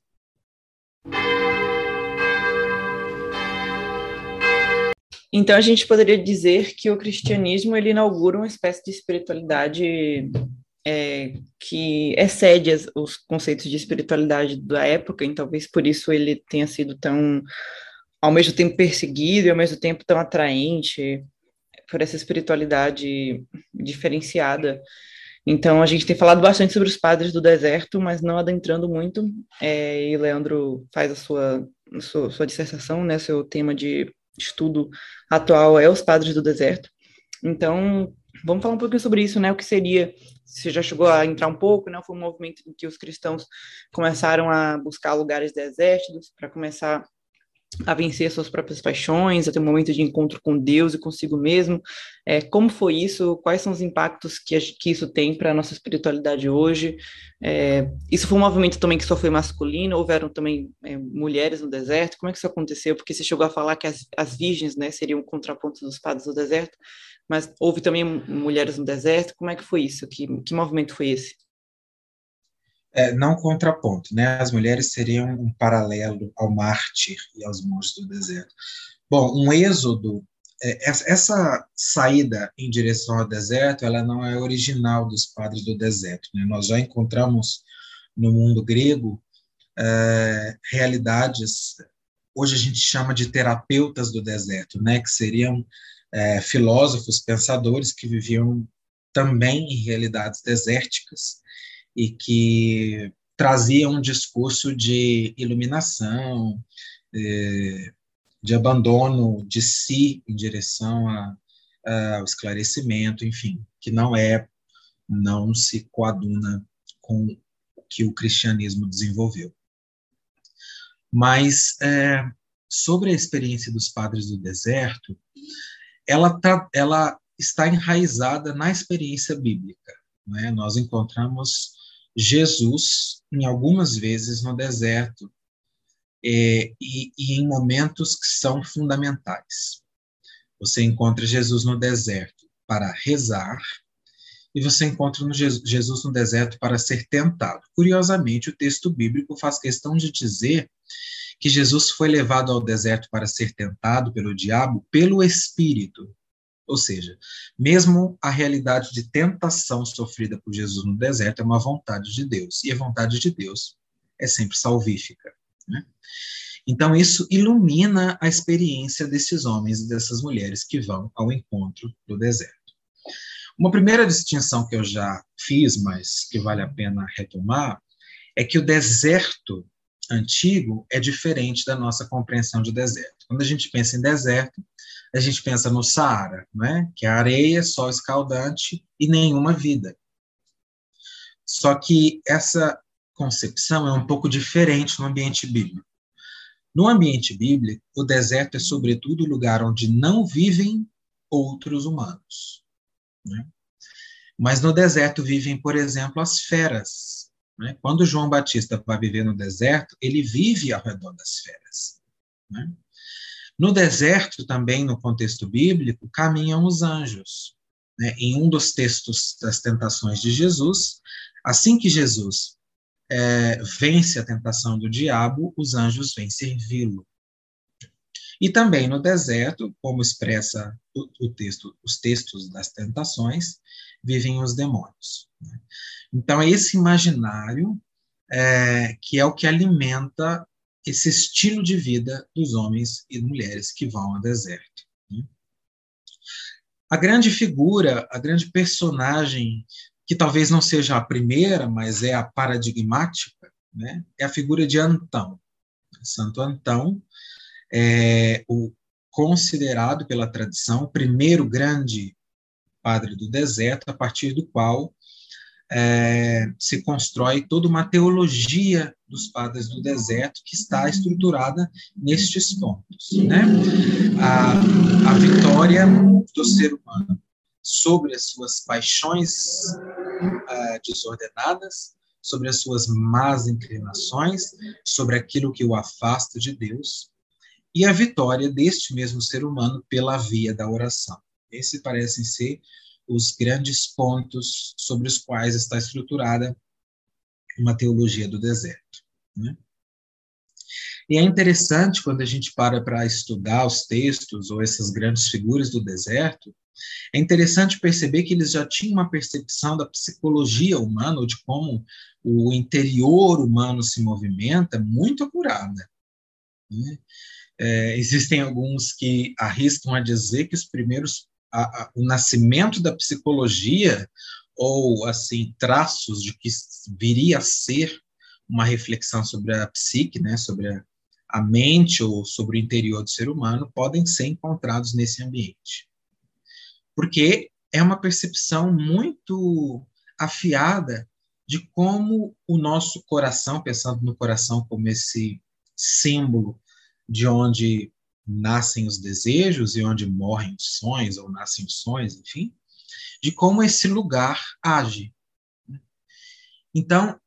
Então a gente poderia dizer que o cristianismo ele inaugura uma espécie de espiritualidade é, que excede as, os conceitos de espiritualidade da época, e talvez por isso ele tenha sido tão, ao mesmo tempo perseguido e ao mesmo tempo tão atraente por essa espiritualidade diferenciada. Então, a gente tem falado bastante sobre os padres do deserto, mas não adentrando muito. É, e Leandro faz a sua, sua, sua dissertação, né, seu tema de estudo atual é os padres do deserto. Então, vamos falar um pouquinho sobre isso, né? O que seria, você já chegou a entrar um pouco, né? Foi um movimento em que os cristãos começaram a buscar lugares desertos para começar a vencer suas próprias paixões, a ter um momento de encontro com Deus e consigo mesmo. É, como foi isso? Quais são os impactos que, que isso tem para a nossa espiritualidade hoje? É, isso foi um movimento também que só foi masculino? Houveram também é, mulheres no deserto? Como é que isso aconteceu? Porque você chegou a falar que as, as virgens né, seriam contrapontos dos padres do deserto, mas houve também mulheres no deserto. Como é que foi isso? Que, que movimento foi esse? É, não contraponto, né? As mulheres seriam um paralelo ao mártir e aos monges do deserto. Bom, um êxodo, é, essa saída em direção ao deserto, ela não é original dos padres do deserto. Né? Nós já encontramos no mundo grego é, realidades, hoje a gente chama de terapeutas do deserto, né? Que seriam é, filósofos, pensadores que viviam também em realidades desérticas e que trazia um discurso de iluminação, é, de abandono de si em direção ao esclarecimento, enfim, que não é, não se coaduna com o que o cristianismo desenvolveu. Mas é, sobre a experiência dos padres do deserto, ela, tá, ela está enraizada na experiência bíblica. Né? Nós encontramos Jesus em algumas vezes no deserto é, e, e em momentos que são fundamentais. Você encontra Jesus no deserto para rezar e você encontra no Jesus no deserto para ser tentado. Curiosamente, o texto bíblico faz questão de dizer que Jesus foi levado ao deserto para ser tentado pelo diabo pelo Espírito. Ou seja, mesmo a realidade de tentação sofrida por Jesus no deserto é uma vontade de Deus, e a vontade de Deus é sempre salvífica. Né? Então, isso ilumina a experiência desses homens e dessas mulheres que vão ao encontro do deserto. Uma primeira distinção que eu já fiz, mas que vale a pena retomar, é que o deserto antigo é diferente da nossa compreensão de deserto. Quando a gente pensa em deserto, a gente pensa no Saara, né? que é areia, sol escaldante e nenhuma vida. Só que essa concepção é um pouco diferente no ambiente bíblico. No ambiente bíblico, o deserto é, sobretudo, o lugar onde não vivem outros humanos. Né? Mas no deserto vivem, por exemplo, as feras. Né? Quando João Batista vai viver no deserto, ele vive ao redor das feras. Né? No deserto, também, no contexto bíblico, caminham os anjos. Né? Em um dos textos das tentações de Jesus, assim que Jesus é, vence a tentação do diabo, os anjos vêm servi-lo. E também no deserto, como expressa o, o, texto, os textos das tentações, vivem os demônios. Né? Então, é esse imaginário é, que é o que alimenta esse estilo de vida dos homens e mulheres que vão ao deserto. Né? A grande figura, a grande personagem que talvez não seja a primeira, mas é a paradigmática, né? é a figura de Antão. Santo Antão é o considerado pela tradição o primeiro grande padre do deserto, a partir do qual é, se constrói toda uma teologia dos padres do deserto que está estruturada nestes pontos. Né? A, a vitória do ser humano sobre as suas paixões uh, desordenadas, sobre as suas más inclinações, sobre aquilo que o afasta de Deus, e a vitória deste mesmo ser humano pela via da oração. Esses parecem ser os grandes pontos sobre os quais está estruturada uma teologia do deserto. Né? E é interessante quando a gente para para estudar os textos ou essas grandes figuras do deserto, é interessante perceber que eles já tinham uma percepção da psicologia humana, ou de como o interior humano se movimenta, muito apurada. Né? É, existem alguns que arriscam a dizer que os primeiros, a, a, o nascimento da psicologia, ou assim, traços de que viria a ser uma reflexão sobre a psique, né, sobre a, a mente ou sobre o interior do ser humano, podem ser encontrados nesse ambiente. Porque é uma percepção muito afiada de como o nosso coração, pensando no coração como esse símbolo de onde nascem os desejos e onde morrem os sonhos, ou nascem os sonhos, enfim, de como esse lugar age. Então,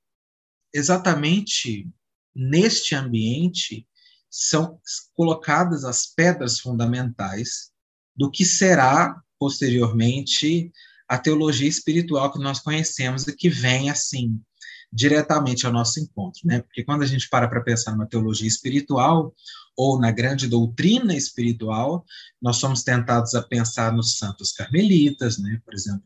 exatamente neste ambiente são colocadas as pedras fundamentais do que será posteriormente a teologia espiritual que nós conhecemos e que vem assim diretamente ao nosso encontro, né? Porque quando a gente para para pensar numa teologia espiritual ou na grande doutrina espiritual, nós somos tentados a pensar nos santos carmelitas, né? Por exemplo,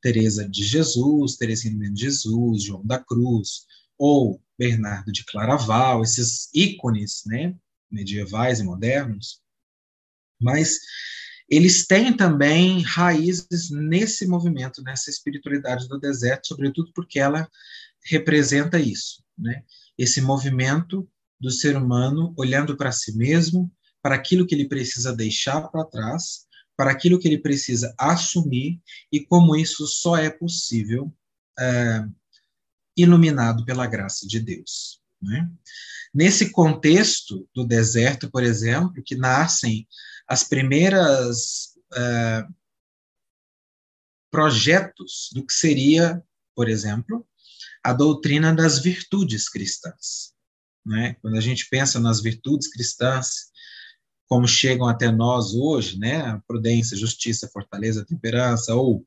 Teresa de Jesus, Teresina de Jesus, João da Cruz, ou Bernardo de Claraval, esses ícones, né, medievais e modernos. Mas eles têm também raízes nesse movimento, nessa espiritualidade do deserto, sobretudo porque ela representa isso, né? Esse movimento do ser humano olhando para si mesmo, para aquilo que ele precisa deixar para trás, para aquilo que ele precisa assumir e como isso só é possível é, iluminado pela graça de Deus. Né? Nesse contexto do deserto, por exemplo, que nascem as primeiras uh, projetos do que seria, por exemplo, a doutrina das virtudes cristãs. Né? Quando a gente pensa nas virtudes cristãs, como chegam até nós hoje, né? A prudência, justiça, fortaleza, temperança, ou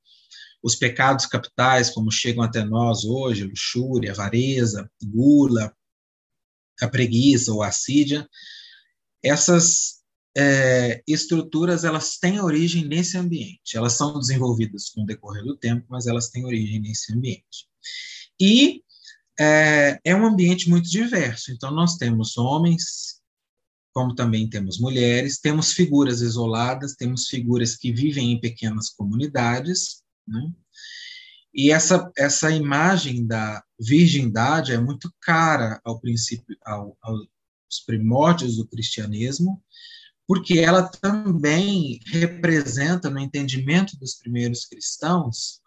os pecados capitais, como chegam até nós hoje, luxúria, avareza, gula, a preguiça ou a assídia. Essas é, estruturas elas têm origem nesse ambiente. Elas são desenvolvidas com o decorrer do tempo, mas elas têm origem nesse ambiente. E é, é um ambiente muito diverso. Então nós temos homens, como também temos mulheres, temos figuras isoladas, temos figuras que vivem em pequenas comunidades, né? E essa, essa imagem da virgindade é muito cara ao princípio, ao, aos primórdios do cristianismo, porque ela também representa, no entendimento dos primeiros cristãos,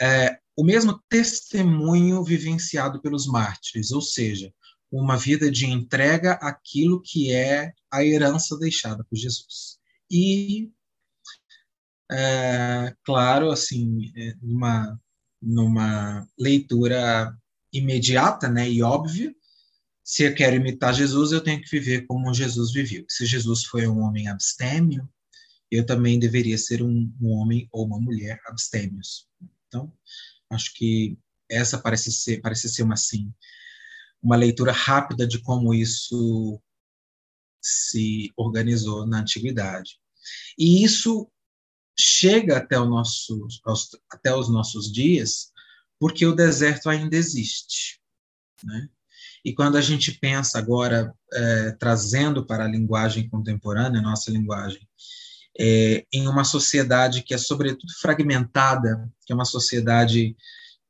é, o mesmo testemunho vivenciado pelos mártires, ou seja, uma vida de entrega àquilo que é a herança deixada por Jesus. E, é, claro, assim, é, numa, numa leitura imediata né, e óbvia, se eu quero imitar Jesus, eu tenho que viver como Jesus viveu. Se Jesus foi um homem abstêmio, eu também deveria ser um, um homem ou uma mulher abstêmios. Então, acho que essa parece ser, parece ser uma, assim, uma leitura rápida de como isso se organizou na antiguidade. E isso chega até, o nosso, aos, até os nossos dias porque o deserto ainda existe. Né? E quando a gente pensa agora, é, trazendo para a linguagem contemporânea, nossa linguagem, é, em uma sociedade que é sobretudo fragmentada, que é uma sociedade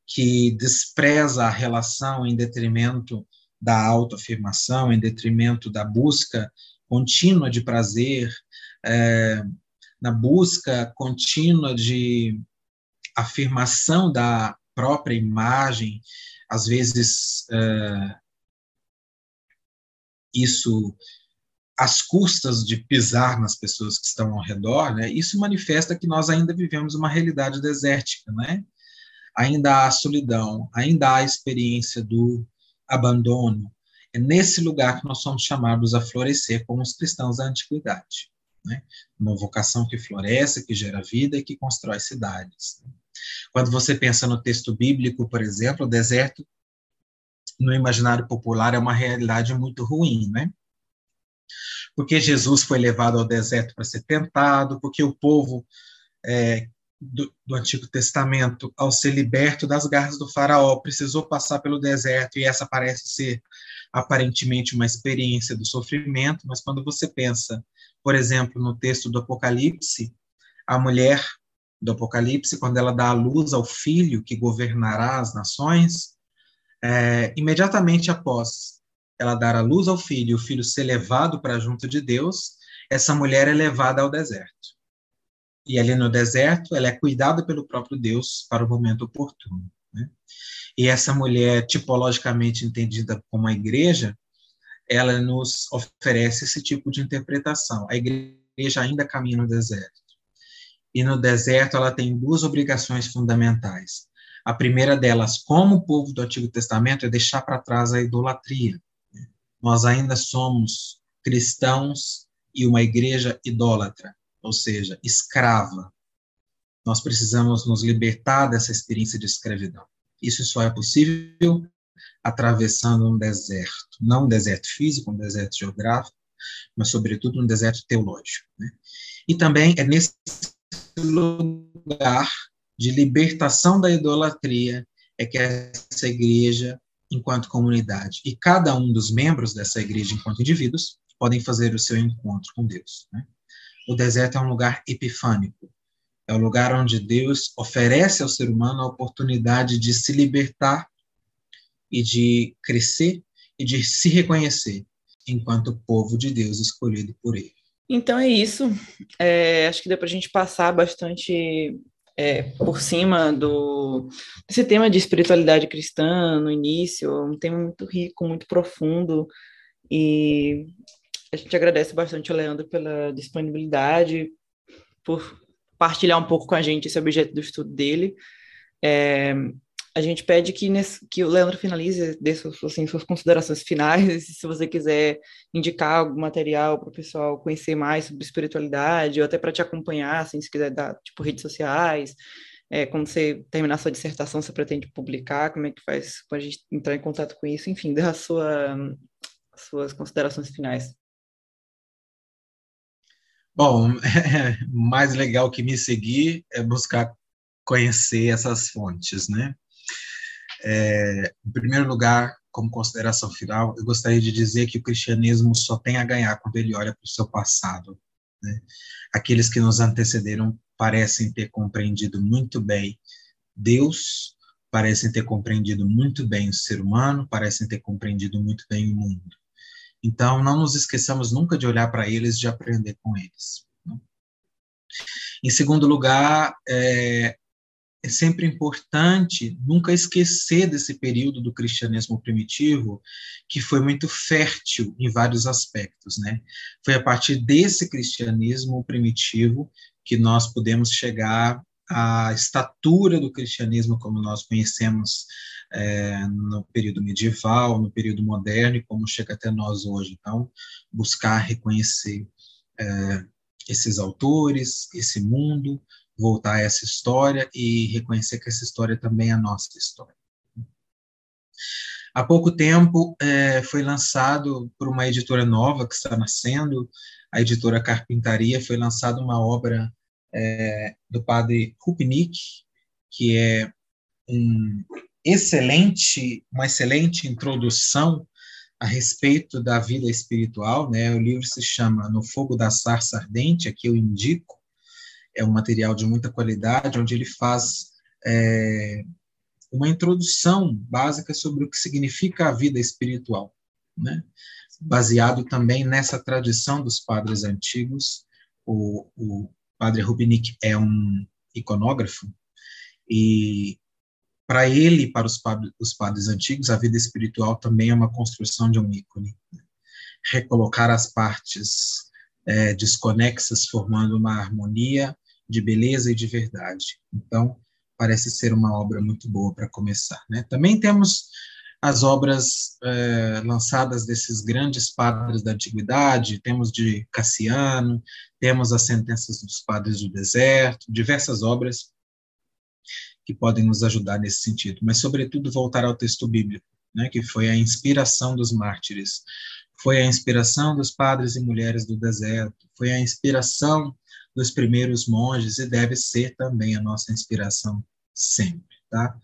que despreza a relação em detrimento da autoafirmação, em detrimento da busca contínua de prazer, é, na busca contínua de afirmação da própria imagem, às vezes é, isso às custas de pisar nas pessoas que estão ao redor, né, isso manifesta que nós ainda vivemos uma realidade desértica, né? Ainda há solidão, ainda há a experiência do abandono. É nesse lugar que nós somos chamados a florescer como os cristãos da antiguidade. Né? Uma vocação que floresce, que gera vida e que constrói cidades. Quando você pensa no texto bíblico, por exemplo, o deserto no imaginário popular é uma realidade muito ruim, né? Porque Jesus foi levado ao deserto para ser tentado, porque o povo é, do, do, Antigo Testamento, ao ser liberto das garras do faraó, precisou passar pelo deserto, e essa parece ser aparentemente uma experiência do sofrimento, mas quando você pensa, por exemplo, no texto do Apocalipse, a mulher do Apocalipse, quando ela dá a luz ao filho que governará as nações, é, imediatamente após ela dar a luz ao filho e o filho ser levado para junto de Deus, essa mulher é levada ao deserto. E ali no deserto, ela é cuidada pelo próprio Deus para o momento oportuno. Né? E essa mulher, tipologicamente entendida como a igreja, ela nos oferece esse tipo de interpretação. A igreja ainda caminha no deserto. E no deserto ela tem duas obrigações fundamentais. A primeira delas, como povo do Antigo Testamento, é deixar para trás a idolatria. Nós ainda somos cristãos e uma igreja idólatra, ou seja, escrava. Nós precisamos nos libertar dessa experiência de escravidão. Isso só é possível atravessando um deserto, não um deserto físico, um deserto geográfico, mas sobretudo um deserto teológico. Né? E também é nesse lugar de libertação da idolatria é que essa igreja, enquanto comunidade, e cada um dos membros dessa igreja, enquanto indivíduos, podem fazer o seu encontro com Deus. Né? O deserto é um lugar epifânico, é o lugar onde Deus oferece ao ser humano a oportunidade de se libertar e de crescer e de se reconhecer enquanto povo de Deus escolhido por Ele. Então é isso. É, acho que deu para a gente passar bastante é, por cima do desse tema de espiritualidade cristã no início, um tema muito rico, muito profundo, e a gente agradece bastante ao Leandro pela disponibilidade, por partilhar um pouco com a gente esse objeto do estudo dele. É, a gente pede que, nesse, que o Leandro finalize, dê suas, assim, suas considerações finais, se você quiser indicar algum material para o pessoal conhecer mais sobre espiritualidade, ou até para te acompanhar, assim, se quiser dar, tipo, redes sociais, é, quando você terminar sua dissertação, você pretende publicar, como é que faz para a gente entrar em contato com isso, enfim, dê sua, suas considerações finais. Bom, mais legal que me seguir é buscar conhecer essas fontes, né? É, em primeiro lugar, como consideração final, eu gostaria de dizer que o cristianismo só tem a ganhar quando ele olha para o seu passado. Né? Aqueles que nos antecederam parecem ter compreendido muito bem Deus, parecem ter compreendido muito bem o ser humano, parecem ter compreendido muito bem o mundo. Então, não nos esqueçamos nunca de olhar para eles, de aprender com eles. Né? Em segundo lugar, é, é sempre importante nunca esquecer desse período do cristianismo primitivo, que foi muito fértil em vários aspectos, né? Foi a partir desse cristianismo primitivo que nós podemos chegar à estatura do cristianismo como nós conhecemos é, no período medieval, no período moderno e como chega até nós hoje. Então, buscar reconhecer é, esses autores, esse mundo, voltar a essa história e reconhecer que essa história também é nossa história. Há pouco tempo é, foi lançado por uma editora nova que está nascendo, a editora Carpintaria, foi lançada uma obra é, do padre Rupnik, que é um excelente, uma excelente introdução a respeito da vida espiritual, né? O livro se chama No Fogo da Sarça Ardente, aqui eu indico. É um material de muita qualidade, onde ele faz é, uma introdução básica sobre o que significa a vida espiritual, né? Baseado também nessa tradição dos padres antigos. O, o padre Rubinick é um iconógrafo e para ele para os padres, os padres antigos, a vida espiritual também é uma construção de um ícone. Recolocar as partes é, desconexas, formando uma harmonia de beleza e de verdade. Então, parece ser uma obra muito boa para começar. Né? Também temos as obras é, lançadas desses grandes padres da antiguidade, temos de Cassiano, temos as sentenças dos padres do deserto, diversas obras que podem nos ajudar nesse sentido, mas, sobretudo, voltar ao texto bíblico, né, que foi a inspiração dos mártires, foi a inspiração dos padres e mulheres do deserto, foi a inspiração dos primeiros monges e deve ser também a nossa inspiração sempre, tá?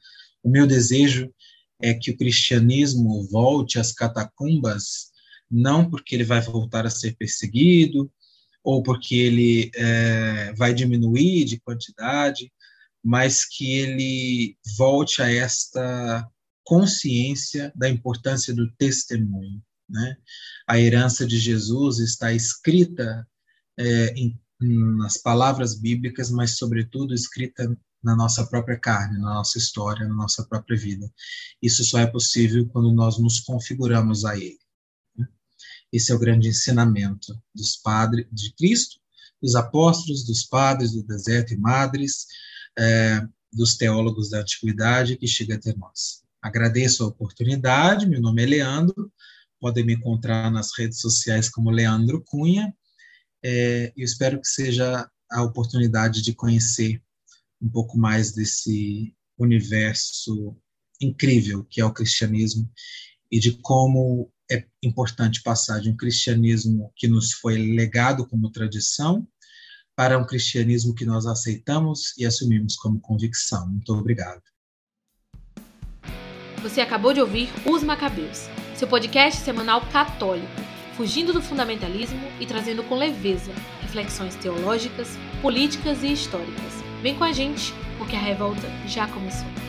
O meu desejo é que o cristianismo volte às catacumbas, não porque ele vai voltar a ser perseguido, ou porque ele é, vai diminuir de quantidade, mas que ele volte a esta consciência da importância do testemunho. Né? A herança de Jesus está escrita é, em, nas palavras bíblicas, mas, sobretudo, escrita na nossa própria carne, na nossa história, na nossa própria vida. Isso só é possível quando nós nos configuramos a Ele. Esse é o grande ensinamento dos padres de Cristo, dos apóstolos, dos padres do deserto e madres, é, dos teólogos da antiguidade que chega até nós. Agradeço a oportunidade, meu nome é Leandro, podem me encontrar nas redes sociais como Leandro Cunha, é, e espero que seja a oportunidade de conhecer um pouco mais desse universo incrível que é o cristianismo e de como é importante passar de um cristianismo que nos foi legado como tradição para um cristianismo que nós aceitamos e assumimos como convicção. Muito obrigado. Você acabou de ouvir Os Macabeus, seu podcast semanal católico, fugindo do fundamentalismo e trazendo com leveza reflexões teológicas, políticas e históricas. Vem com a gente, porque a revolta já começou.